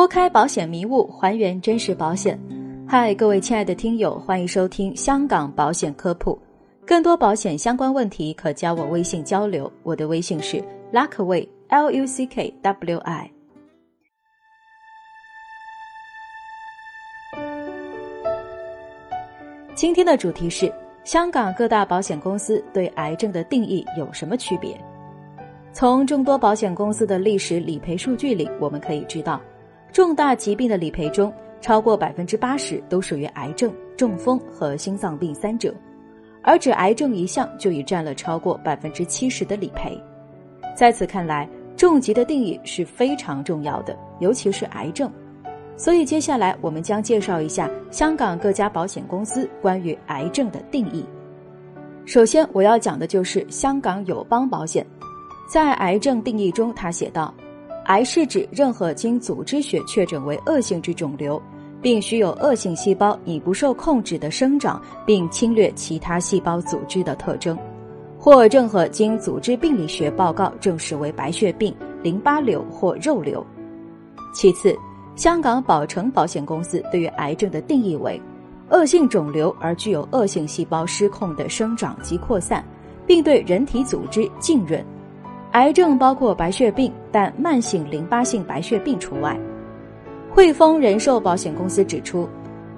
拨开保险迷雾，还原真实保险。嗨，各位亲爱的听友，欢迎收听香港保险科普。更多保险相关问题，可加我微信交流。我的微信是 Luckway L U C K W I。今天的主题是香港各大保险公司对癌症的定义有什么区别？从众多保险公司的历史理赔数据里，我们可以知道。重大疾病的理赔中，超过百分之八十都属于癌症、中风和心脏病三者，而只癌症一项就已占了超过百分之七十的理赔。在此看来，重疾的定义是非常重要的，尤其是癌症。所以接下来我们将介绍一下香港各家保险公司关于癌症的定义。首先我要讲的就是香港友邦保险，在癌症定义中，他写道。癌是指任何经组织学确诊为恶性之肿瘤，并需有恶性细胞以不受控制的生长并侵略其他细胞组织的特征，或任何经组织病理学报告证实为白血病、淋巴瘤或肉瘤。其次，香港宝诚保险公司对于癌症的定义为：恶性肿瘤而具有恶性细胞失控的生长及扩散，并对人体组织浸润。癌症包括白血病，但慢性淋巴性白血病除外。汇丰人寿保险公司指出，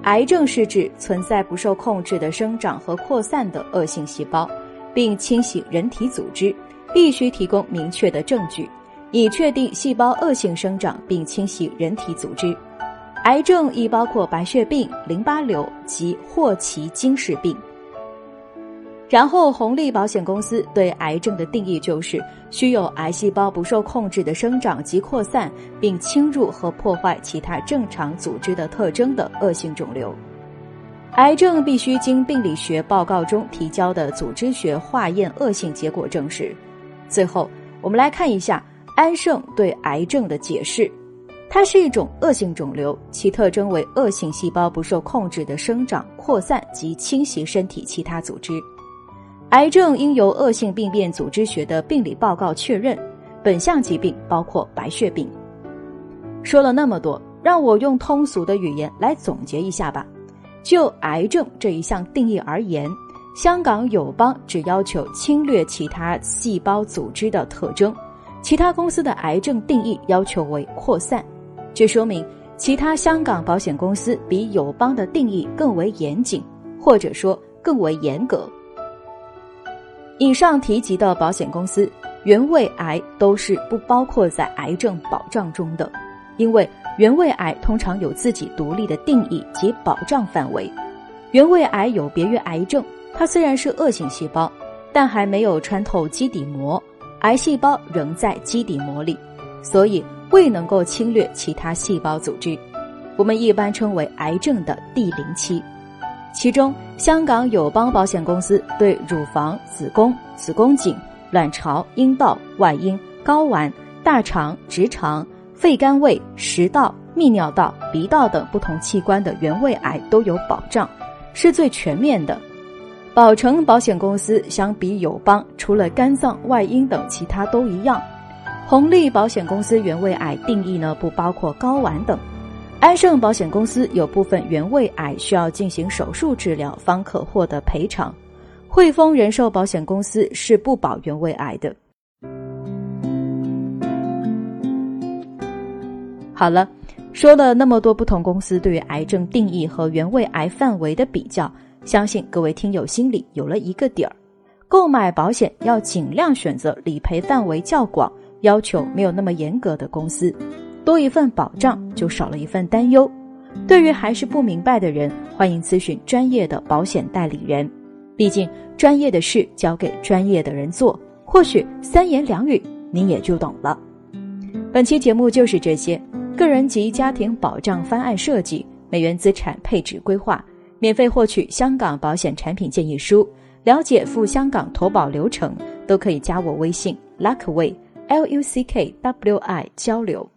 癌症是指存在不受控制的生长和扩散的恶性细胞，并侵袭人体组织，必须提供明确的证据，以确定细胞恶性生长并侵袭人体组织。癌症亦包括白血病、淋巴瘤及霍奇金氏病。然后，红利保险公司对癌症的定义就是需有癌细胞不受控制的生长及扩散，并侵入和破坏其他正常组织的特征的恶性肿瘤。癌症必须经病理学报告中提交的组织学化验恶性结果证实。最后，我们来看一下安盛对癌症的解释：它是一种恶性肿瘤，其特征为恶性细胞不受控制的生长、扩散及侵袭身体其他组织。癌症应由恶性病变组织学的病理报告确认。本项疾病包括白血病。说了那么多，让我用通俗的语言来总结一下吧。就癌症这一项定义而言，香港友邦只要求侵略其他细胞组织的特征，其他公司的癌症定义要求为扩散。这说明其他香港保险公司比友邦的定义更为严谨，或者说更为严格。以上提及的保险公司，原位癌都是不包括在癌症保障中的，因为原位癌通常有自己独立的定义及保障范围。原位癌有别于癌症，它虽然是恶性细胞，但还没有穿透基底膜，癌细胞仍在基底膜里，所以未能够侵略其他细胞组织。我们一般称为癌症的第零期。其中，香港友邦保险公司对乳房、子宫、子宫颈、卵巢、阴道、外阴、睾丸、大肠、直肠、肺肝胃、食道、泌尿道、鼻道等不同器官的原位癌都有保障，是最全面的。宝诚保险公司相比友邦，除了肝脏、外阴等，其他都一样。红利保险公司原位癌定义呢，不包括睾丸等。安盛保险公司有部分原位癌需要进行手术治疗方可获得赔偿，汇丰人寿保险公司是不保原位癌的。好了，说了那么多不同公司对于癌症定义和原位癌范围的比较，相信各位听友心里有了一个底儿。购买保险要尽量选择理赔范围较广、要求没有那么严格的公司。多一份保障，就少了一份担忧。对于还是不明白的人，欢迎咨询专业的保险代理人。毕竟，专业的事交给专业的人做，或许三言两语您也就懂了。本期节目就是这些，个人及家庭保障方案设计、美元资产配置规划，免费获取香港保险产品建议书，了解赴香港投保流程，都可以加我微信 Luckway L U C K W I 交流。